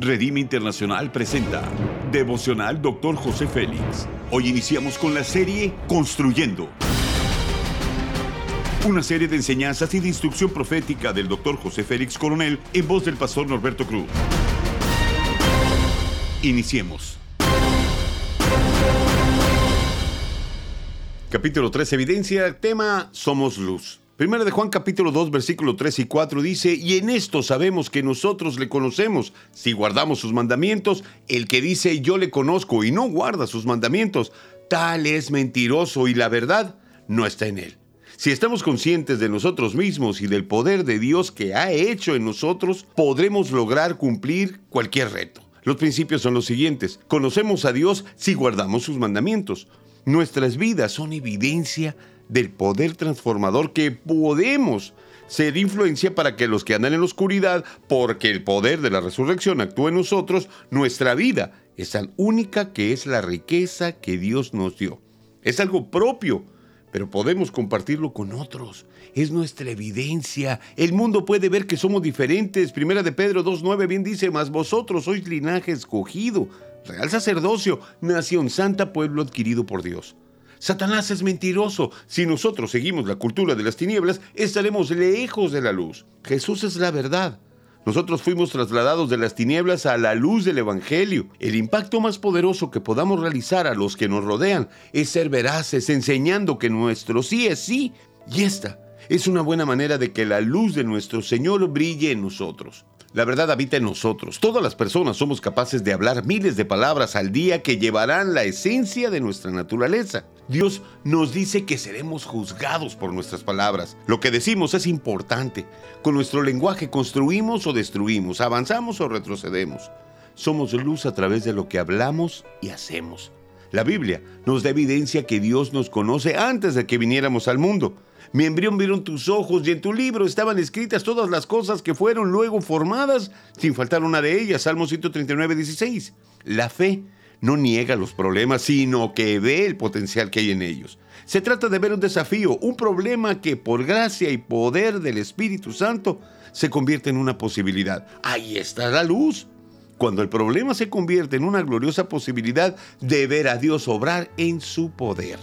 Redime Internacional presenta Devocional Dr. José Félix. Hoy iniciamos con la serie Construyendo. Una serie de enseñanzas y de instrucción profética del Dr. José Félix Coronel en voz del pastor Norberto Cruz. Iniciemos. Capítulo 3, Evidencia, tema Somos Luz. Primera de Juan capítulo 2 versículo 3 y 4 dice, y en esto sabemos que nosotros le conocemos, si guardamos sus mandamientos, el que dice yo le conozco y no guarda sus mandamientos, tal es mentiroso y la verdad no está en él. Si estamos conscientes de nosotros mismos y del poder de Dios que ha hecho en nosotros, podremos lograr cumplir cualquier reto. Los principios son los siguientes. Conocemos a Dios si guardamos sus mandamientos. Nuestras vidas son evidencia del poder transformador que podemos ser influencia para que los que andan en la oscuridad, porque el poder de la resurrección actúa en nosotros, nuestra vida es tan única que es la riqueza que Dios nos dio. Es algo propio, pero podemos compartirlo con otros. Es nuestra evidencia. El mundo puede ver que somos diferentes. Primera de Pedro 2.9 bien dice, mas vosotros sois linaje escogido, real sacerdocio, nación santa, pueblo adquirido por Dios. Satanás es mentiroso. Si nosotros seguimos la cultura de las tinieblas, estaremos lejos de la luz. Jesús es la verdad. Nosotros fuimos trasladados de las tinieblas a la luz del Evangelio. El impacto más poderoso que podamos realizar a los que nos rodean es ser veraces, enseñando que nuestro sí es sí y esta es una buena manera de que la luz de nuestro Señor brille en nosotros. La verdad habita en nosotros. Todas las personas somos capaces de hablar miles de palabras al día que llevarán la esencia de nuestra naturaleza. Dios nos dice que seremos juzgados por nuestras palabras. Lo que decimos es importante. Con nuestro lenguaje construimos o destruimos, avanzamos o retrocedemos. Somos luz a través de lo que hablamos y hacemos. La Biblia nos da evidencia que Dios nos conoce antes de que viniéramos al mundo. Mi embrión vieron tus ojos y en tu libro estaban escritas todas las cosas que fueron luego formadas, sin faltar una de ellas. Salmo 139, 16. La fe no niega los problemas, sino que ve el potencial que hay en ellos. Se trata de ver un desafío, un problema que por gracia y poder del Espíritu Santo se convierte en una posibilidad. Ahí está la luz. Cuando el problema se convierte en una gloriosa posibilidad de ver a Dios obrar en su poder.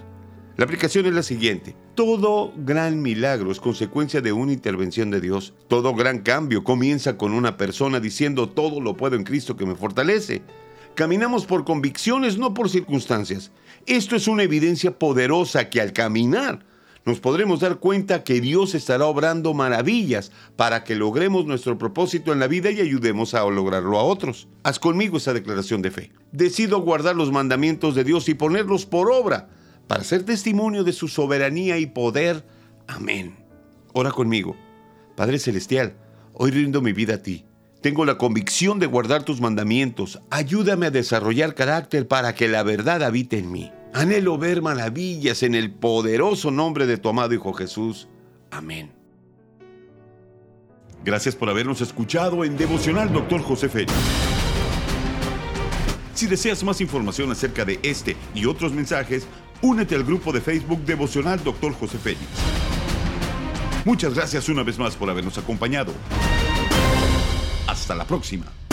La aplicación es la siguiente. Todo gran milagro es consecuencia de una intervención de Dios. Todo gran cambio comienza con una persona diciendo todo lo puedo en Cristo que me fortalece. Caminamos por convicciones, no por circunstancias. Esto es una evidencia poderosa que al caminar nos podremos dar cuenta que Dios estará obrando maravillas para que logremos nuestro propósito en la vida y ayudemos a lograrlo a otros. Haz conmigo esa declaración de fe. Decido guardar los mandamientos de Dios y ponerlos por obra para ser testimonio de su soberanía y poder. Amén. Ora conmigo. Padre Celestial, hoy rindo mi vida a ti. Tengo la convicción de guardar tus mandamientos. Ayúdame a desarrollar carácter para que la verdad habite en mí. Anhelo ver maravillas en el poderoso nombre de tu amado Hijo Jesús. Amén. Gracias por habernos escuchado en Devocional Dr. José Félix. Si deseas más información acerca de este y otros mensajes, únete al grupo de Facebook Devocional Dr. José Félix. Muchas gracias una vez más por habernos acompañado. Hasta la próxima.